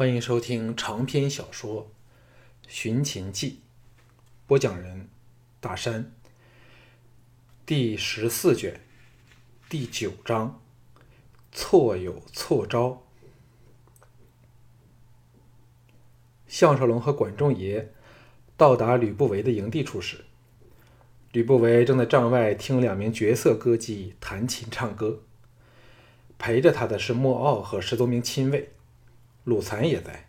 欢迎收听长篇小说《寻秦记》，播讲人：大山。第十四卷，第九章，错有错招。项少龙和管仲爷到达吕不韦的营地处时，吕不韦正在帐外听两名绝色歌姬弹琴唱歌，陪着他的是莫傲和十多名亲卫。鲁残也在，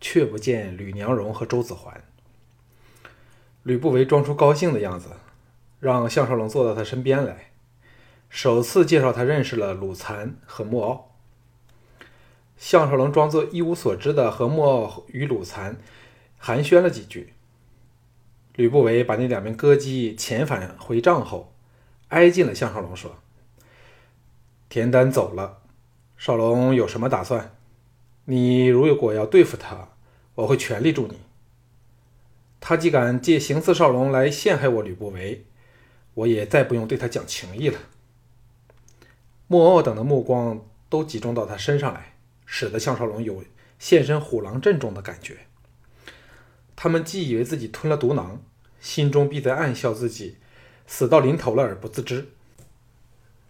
却不见吕娘荣和周子桓。吕不韦装出高兴的样子，让项少龙坐到他身边来，首次介绍他认识了鲁残和莫傲。项少龙装作一无所知的和莫傲与鲁残寒暄了几句。吕不韦把那两名歌姬遣返回帐后，挨近了项少龙说：“田丹走了，少龙有什么打算？”你如果要对付他，我会全力助你。他既敢借行刺少龙来陷害我吕不韦，我也再不用对他讲情义了。莫傲等的目光都集中到他身上来，使得项少龙有现身虎狼阵中的感觉。他们既以为自己吞了毒囊，心中必在暗笑自己死到临头了而不自知。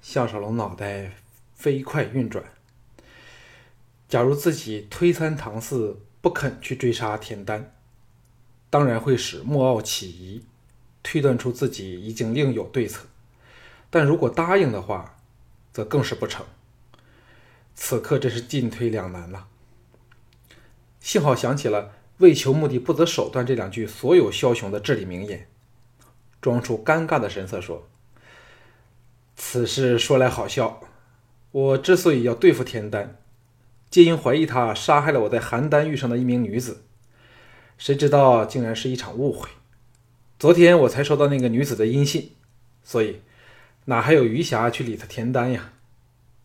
项少龙脑袋飞快运转。假如自己推三搪四不肯去追杀田丹，当然会使莫傲起疑，推断出自己已经另有对策；但如果答应的话，则更是不成。此刻真是进退两难了。幸好想起了“为求目的不择手段”这两句所有枭雄的至理名言，装出尴尬的神色说：“此事说来好笑，我之所以要对付田丹。”皆因怀疑他杀害了我在邯郸遇上的一名女子，谁知道竟然是一场误会。昨天我才收到那个女子的音信，所以哪还有余暇去理他田丹呀？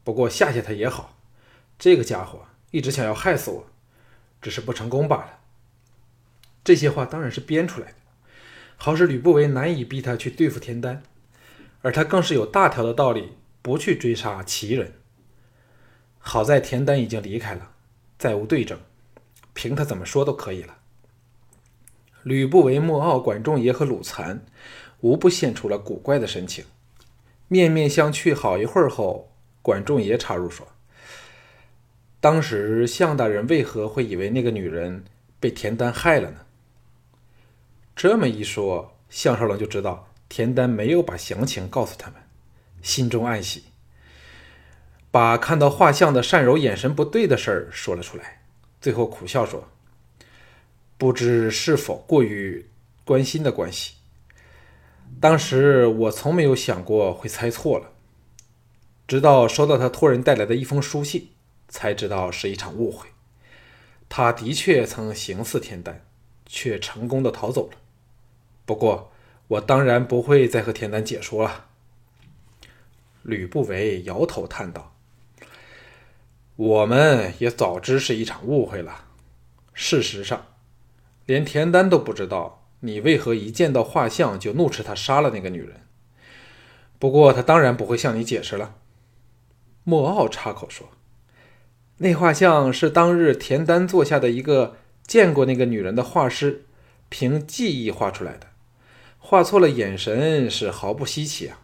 不过吓吓他也好，这个家伙一直想要害死我，只是不成功罢了。这些话当然是编出来的，好使吕不韦难以逼他去对付田丹，而他更是有大条的道理不去追杀齐人。好在田丹已经离开了，再无对证，凭他怎么说都可以了。吕不韦、莫傲、管仲爷和鲁残，无不现出了古怪的神情，面面相觑。好一会儿后，管仲爷插入说：“当时项大人为何会以为那个女人被田丹害了呢？”这么一说，项少龙就知道田丹没有把详情告诉他们，心中暗喜。把看到画像的善柔眼神不对的事儿说了出来，最后苦笑说：“不知是否过于关心的关系。当时我从没有想过会猜错了，直到收到他托人带来的一封书信，才知道是一场误会。他的确曾行刺田丹，却成功的逃走了。不过我当然不会再和田丹解说了。”吕不韦摇头叹道。我们也早知是一场误会了。事实上，连田丹都不知道你为何一见到画像就怒斥他杀了那个女人。不过他当然不会向你解释了。莫傲插口说：“那画像是当日田丹坐下的一个见过那个女人的画师凭记忆画出来的，画错了眼神是毫不稀奇啊。”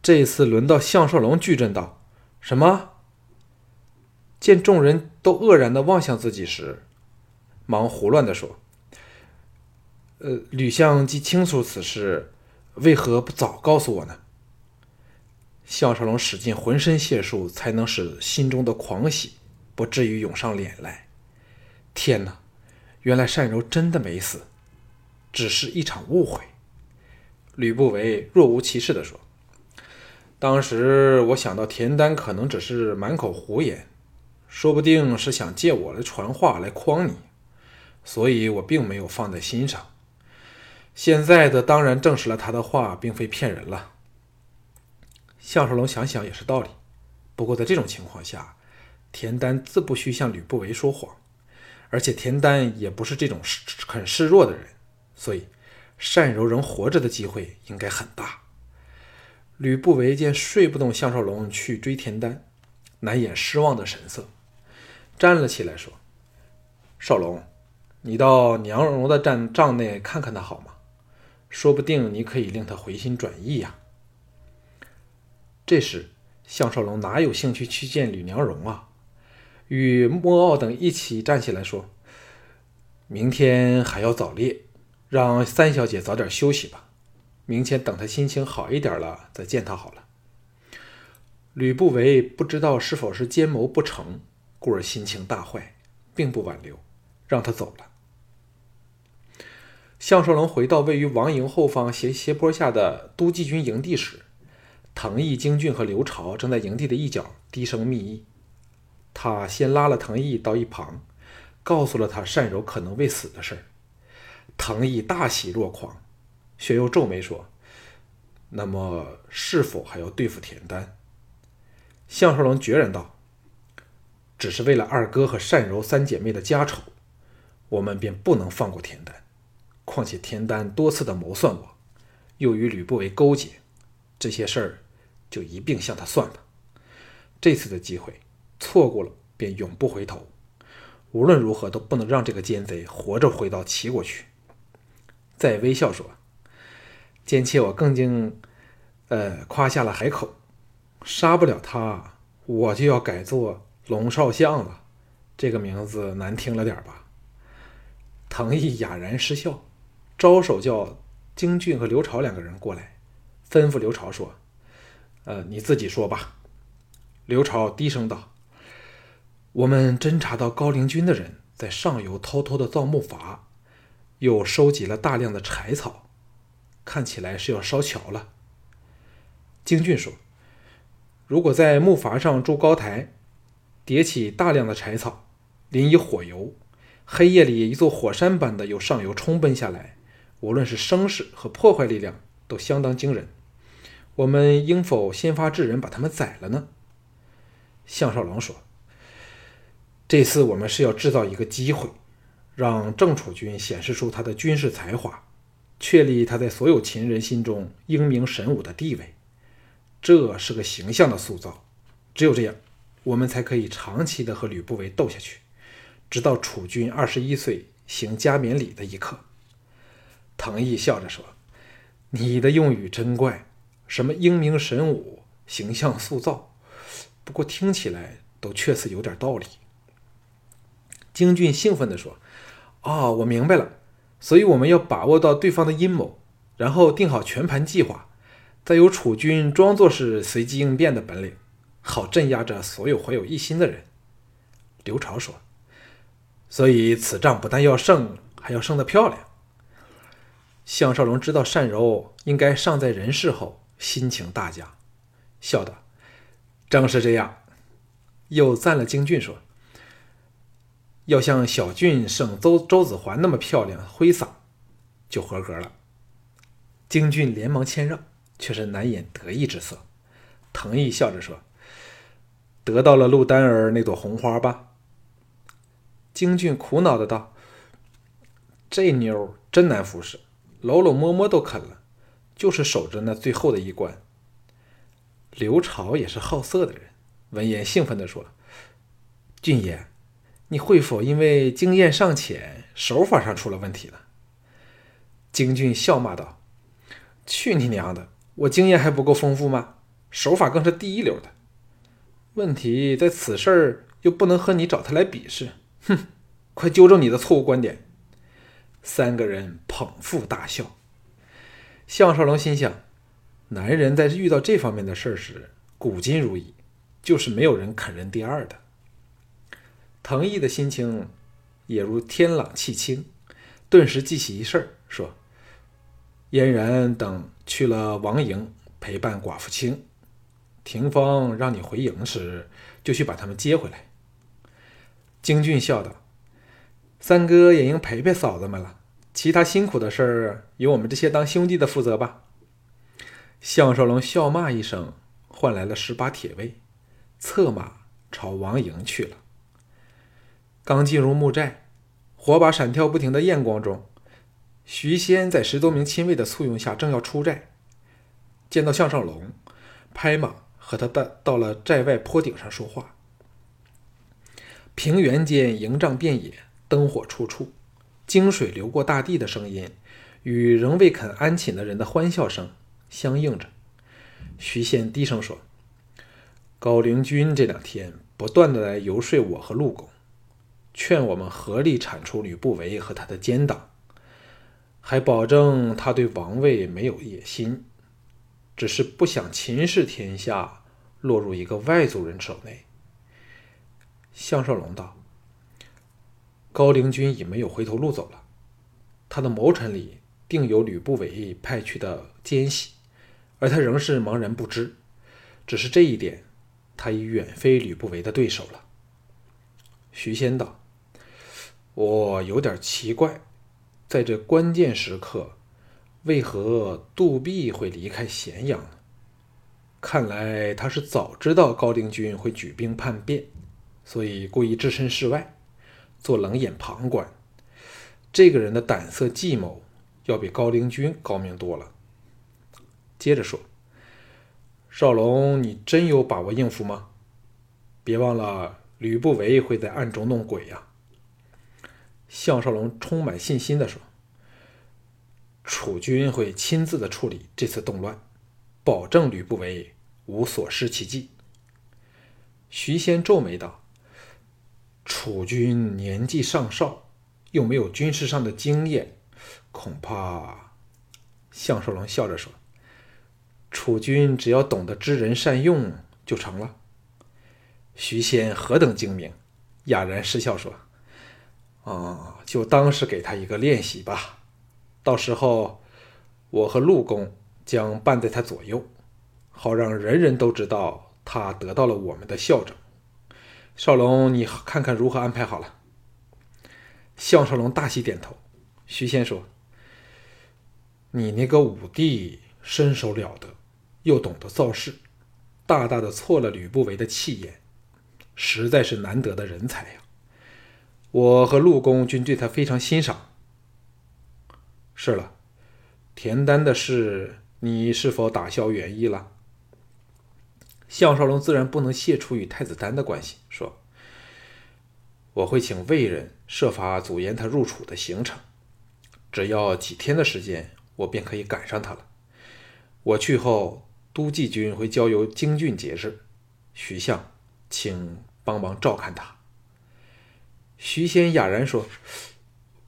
这次轮到项少龙巨震道。什么？见众人都愕然的望向自己时，忙胡乱的说：“呃，吕相既清楚此事，为何不早告诉我呢？”项少龙使尽浑身解数，才能使心中的狂喜不至于涌上脸来。天哪！原来单柔真的没死，只是一场误会。吕不韦若无其事的说。当时我想到田丹可能只是满口胡言，说不定是想借我的传话来诓你，所以我并没有放在心上。现在的当然证实了他的话并非骗人了。项少龙想想也是道理，不过在这种情况下，田丹自不需向吕不韦说谎，而且田丹也不是这种示很示弱的人，所以单柔仍活着的机会应该很大。吕不韦见睡不动项少龙去追田丹，难掩失望的神色，站了起来说：“少龙，你到娘荣的帐帐内看看他好吗？说不定你可以令他回心转意呀。”这时，项少龙哪有兴趣去见吕娘荣啊？与莫傲等一起站起来说：“明天还要早猎，让三小姐早点休息吧。明天等他心情好一点了再见他好了。”吕不韦不知道是否是奸谋不成，故而心情大坏，并不挽留，让他走了。项少龙回到位于王营后方斜斜坡下的都记军营地时，滕毅、京俊和刘朝正在营地的一角低声密议。他先拉了滕毅到一旁，告诉了他单柔可能未死的事儿。滕毅大喜若狂，却又皱眉说：“那么，是否还要对付田丹？”项少龙决然道：“只是为了二哥和善柔三姐妹的家丑，我们便不能放过田丹。况且田丹多次的谋算我，又与吕不韦勾结，这些事儿就一并向他算吧。这次的机会错过了，便永不回头。无论如何都不能让这个奸贼活着回到齐国去。”再微笑说：“奸妾我更经，呃，夸下了海口。”杀不了他，我就要改做龙少相了。这个名字难听了点吧？藤毅哑然失笑，招手叫京俊和刘朝两个人过来，吩咐刘朝说：“呃，你自己说吧。”刘朝低声道：“我们侦查到高陵军的人在上游偷偷的造木筏，又收集了大量的柴草，看起来是要烧桥了。”京俊说。如果在木筏上筑高台，叠起大量的柴草，淋以火油，黑夜里一座火山般的由上游冲奔下来，无论是声势和破坏力量都相当惊人。我们应否先发制人把他们宰了呢？项少龙说：“这次我们是要制造一个机会，让郑楚军显示出他的军事才华，确立他在所有秦人心中英明神武的地位。”这是个形象的塑造，只有这样，我们才可以长期的和吕不韦斗下去，直到楚军二十一岁行加冕礼的一刻。滕毅笑着说：“你的用语真怪，什么英明神武、形象塑造，不过听起来都确实有点道理。”京俊兴奋地说：“啊，我明白了，所以我们要把握到对方的阴谋，然后定好全盘计划。”再由楚军装作是随机应变的本领，好镇压着所有怀有异心的人。刘朝说：“所以此仗不但要胜，还要胜得漂亮。”项少龙知道单柔应该尚在人世后，心情大佳，笑道：“正是这样。”又赞了京俊说：“要像小俊胜周周子桓那么漂亮挥洒，就合格了。”京俊连忙谦让。却是难掩得意之色。藤毅笑着说：“得到了陆丹儿那朵红花吧？”京俊苦恼的道：“这妞真难服侍，搂搂摸摸都肯了，就是守着那最后的一关。”刘朝也是好色的人，闻言兴奋的说：“俊爷，你会否因为经验尚浅，手法上出了问题了？”京俊笑骂道：“去你娘的！”我经验还不够丰富吗？手法更是第一流的。问题在此事儿又不能和你找他来比试。哼，快纠正你的错误观点。三个人捧腹大笑。项少龙心想：男人在遇到这方面的事儿时，古今如一，就是没有人肯认第二的。藤毅的心情也如天朗气清，顿时记起一事儿，说。嫣然等去了王营陪伴寡妇清，霆锋让你回营时，就去把他们接回来。京俊笑道：“三哥也应陪陪嫂子们了，其他辛苦的事儿由我们这些当兄弟的负责吧。”项少龙笑骂一声，换来了十把铁卫，策马朝王营去了。刚进入木寨，火把闪跳不停的焰光中。徐仙在十多名亲卫的簇拥下，正要出寨，见到项少龙，拍马和他到到了寨外坡顶上说话。平原间营帐遍野，灯火处处，经水流过大地的声音，与仍未肯安寝的人的欢笑声相应着。徐仙低声说：“高陵君这两天不断的来游说我和陆公，劝我们合力铲除吕不韦和他的奸党，还保证他对王位没有野心，只是不想秦氏天下落入一个外族人手内。”项少龙道：“高陵君已没有回头路走了，他的谋臣里定有吕不韦派去的奸细。”而他仍是茫然不知，只是这一点，他已远非吕不韦的对手了。徐仙道：“我有点奇怪，在这关键时刻，为何杜弼会离开咸阳呢？看来他是早知道高陵君会举兵叛变，所以故意置身事外，做冷眼旁观。这个人的胆色计谋，要比高陵君高明多了。”接着说：“少龙，你真有把握应付吗？别忘了，吕不韦会在暗中弄鬼呀。”项少龙充满信心地说：“楚军会亲自的处理这次动乱，保证吕不韦无所施其计。”徐仙皱眉道：“楚军年纪尚少，又没有军事上的经验，恐怕……”项少龙笑着说。楚军只要懂得知人善用就成了。徐仙何等精明，哑然失笑说：“啊，就当是给他一个练习吧。到时候，我和陆公将伴在他左右，好让人人都知道他得到了我们的孝整。少龙，你看看如何安排好了？”项少龙大喜点头。徐仙说：“你那个五弟身手了得。”又懂得造势，大大的挫了吕不韦的气焰，实在是难得的人才呀！我和陆公均对他非常欣赏。是了，田丹的事，你是否打消原意了？项少龙自然不能卸除与太子丹的关系，说：“我会请魏人设法阻延他入楚的行程，只要几天的时间，我便可以赶上他了。我去后。”都记军会交由京郡节制，徐相，请帮忙照看他。徐仙哑然说：“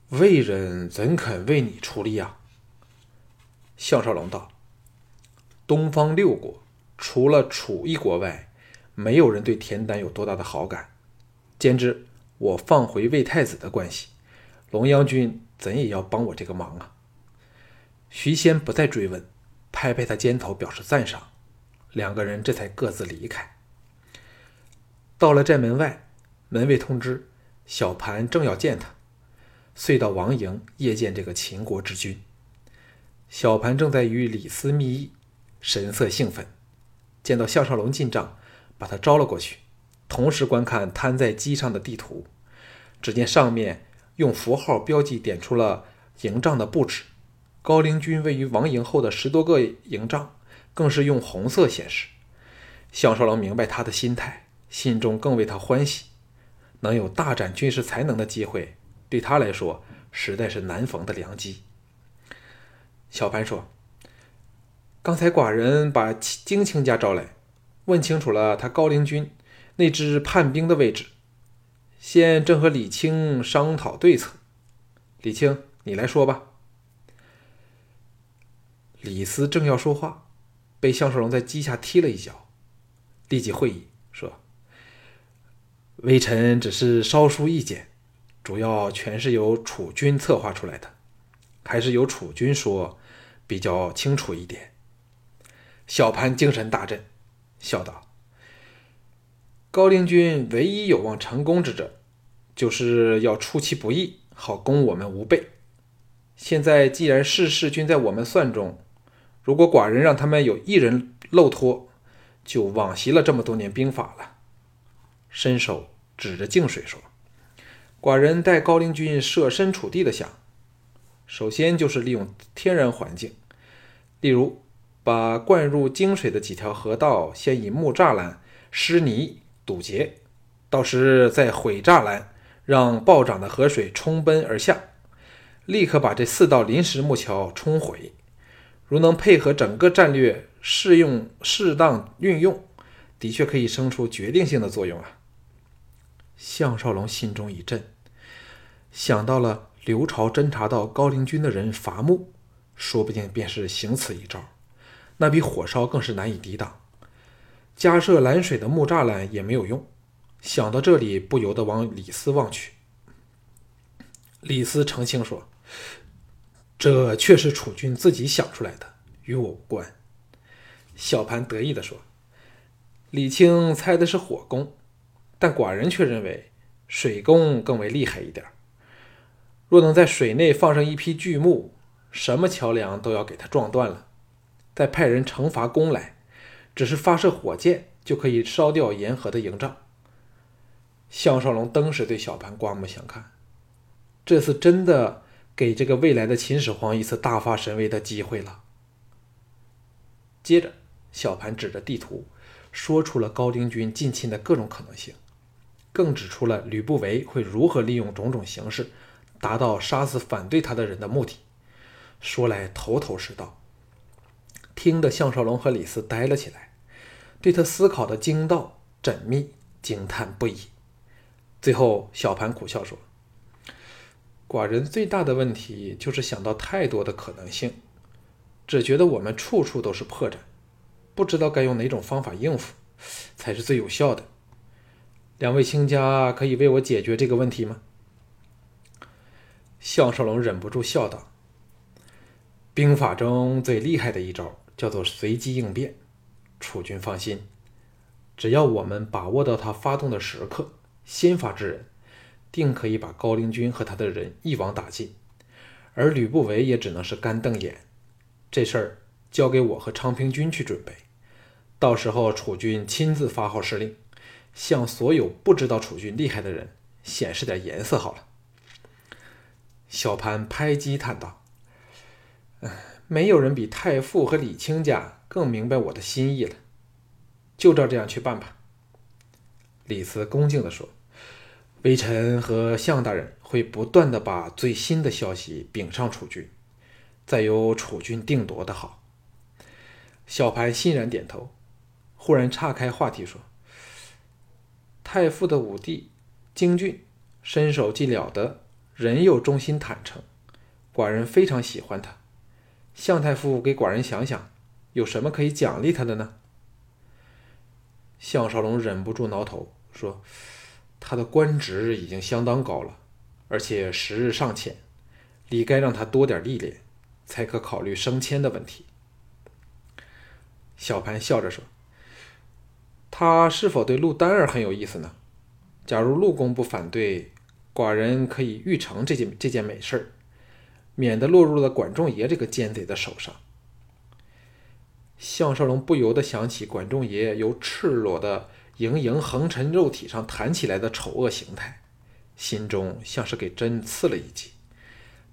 魏人怎肯为你出力啊？”项少龙道：“东方六国除了楚一国外，没有人对田丹有多大的好感。兼之我放回魏太子的关系，龙阳君怎也要帮我这个忙啊？”徐仙不再追问。拍拍他肩头，表示赞赏。两个人这才各自离开。到了寨门外，门卫通知小盘正要见他，遂到王营谒见这个秦国之君。小盘正在与李斯密议，神色兴奋。见到项少龙进帐，把他招了过去，同时观看摊在机上的地图。只见上面用符号标记点出了营帐的布置。高陵军位于王营后的十多个营帐，更是用红色显示。项少龙明白他的心态，心中更为他欢喜。能有大展军事才能的机会，对他来说实在是难逢的良机。小潘说：“刚才寡人把金卿家招来，问清楚了他高陵军那支叛兵的位置，现正和李清商讨对策。李清，你来说吧。”李斯正要说话，被项少龙在机下踢了一脚，立即会意说：“微臣只是稍疏意见，主要全是由楚军策划出来的，还是由楚军说比较清楚一点。”小潘精神大振，笑道：“高陵军唯一有望成功之者，就是要出其不意，好攻我们无备。现在既然事事均在我们算中。”如果寡人让他们有一人漏脱，就枉习了这么多年兵法了。伸手指着净水说：“寡人带高陵君设身处地的想，首先就是利用天然环境，例如把灌入泾水的几条河道先以木栅栏、湿泥堵截，到时再毁栅栏，让暴涨的河水冲奔而下，立刻把这四道临时木桥冲毁。如能配合整个战略，适用适当运用，的确可以生出决定性的作用啊！项少龙心中一震，想到了刘朝侦察到高陵军的人伐木，说不定便是行此一招，那比火烧更是难以抵挡。加设拦水的木栅栏也没有用。想到这里，不由得往李斯望去。李斯澄清说。这却是楚军自己想出来的，与我无关。小盘得意地说：“李清猜的是火攻，但寡人却认为水攻更为厉害一点。若能在水内放上一批巨木，什么桥梁都要给它撞断了，再派人惩罚攻来，只是发射火箭就可以烧掉沿河的营帐。”项少龙登时对小盘刮目相看，这次真的。给这个未来的秦始皇一次大发神威的机会了。接着，小盘指着地图，说出了高陵军进侵的各种可能性，更指出了吕不韦会如何利用种种形式，达到杀死反对他的人的目的。说来头头是道，听得项少龙和李斯呆了起来，对他思考的精到缜密惊叹不已。最后，小盘苦笑说。寡人最大的问题就是想到太多的可能性，只觉得我们处处都是破绽，不知道该用哪种方法应付才是最有效的。两位卿家可以为我解决这个问题吗？项少龙忍不住笑道：“兵法中最厉害的一招叫做随机应变。楚军放心，只要我们把握到他发动的时刻，先发制人。”定可以把高陵军和他的人一网打尽，而吕不韦也只能是干瞪眼。这事儿交给我和昌平君去准备，到时候楚军亲自发号施令，向所有不知道楚军厉害的人显示点颜色好了。小潘拍击叹道：“没有人比太傅和李清家更明白我的心意了，就照这样去办吧。”李斯恭敬地说。微臣和向大人会不断的把最新的消息禀上楚军，再由楚军定夺的好。小盘欣然点头，忽然岔开话题说：“太傅的武帝京俊，身手既了得，人又忠心坦诚，寡人非常喜欢他。向太傅给寡人想想，有什么可以奖励他的呢？”项少龙忍不住挠头说。他的官职已经相当高了，而且时日尚浅，理该让他多点历练，才可考虑升迁的问题。小盘笑着说：“他是否对陆丹儿很有意思呢？假如陆公不反对，寡人可以预成这件这件美事儿，免得落入了管仲爷这个奸贼的手上。”项少龙不由得想起管仲爷由赤裸的。盈盈横陈肉体上弹起来的丑恶形态，心中像是给针刺了一击，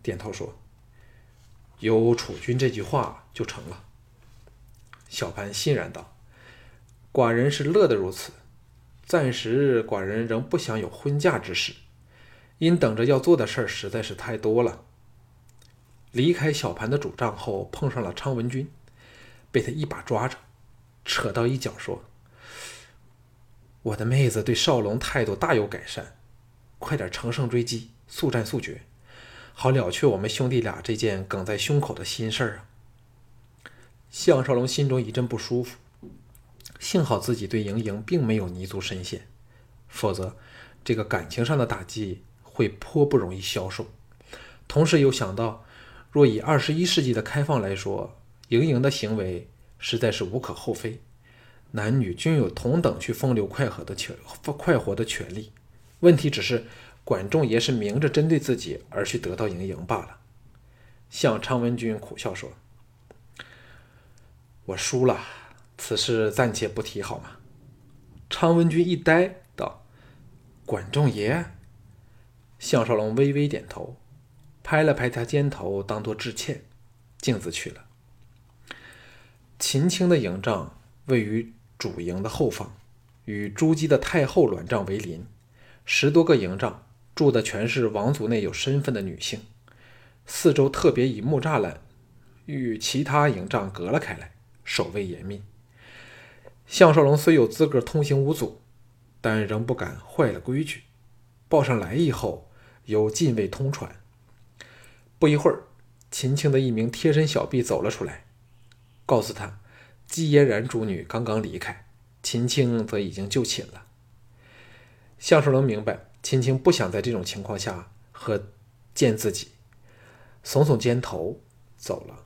点头说：“有楚军这句话就成了。”小盘欣然道：“寡人是乐得如此。暂时寡人仍不想有婚嫁之事，因等着要做的事儿实在是太多了。”离开小盘的主帐后，碰上了昌文君，被他一把抓着，扯到一角说。我的妹子对少龙态度大有改善，快点乘胜追击，速战速决，好了却我们兄弟俩这件梗在胸口的心事儿啊！项少龙心中一阵不舒服，幸好自己对莹莹并没有泥足深陷，否则这个感情上的打击会颇不容易消受。同时又想到，若以二十一世纪的开放来说，莹莹的行为实在是无可厚非。男女均有同等去风流快活的权快活的权利，问题只是管仲爷是明着针对自己而去得到盈盈罢了。向昌文君苦笑说：“我输了，此事暂且不提，好吗？”昌文君一呆，道：“管仲爷。”项少龙微微点头，拍了拍他肩头，当做致歉，径自去了。秦青的营帐位于。主营的后方，与朱姬的太后卵帐为邻，十多个营帐住的全是王族内有身份的女性，四周特别以木栅栏与其他营帐隔了开来，守卫严密。项少龙虽有资格通行无阻，但仍不敢坏了规矩。报上来意后，由禁卫通传。不一会儿，秦青的一名贴身小婢走了出来，告诉他，姬嫣然主女刚刚离开，秦青则已经就寝了。项少龙明白，秦青不想在这种情况下和见自己，耸耸肩头走了。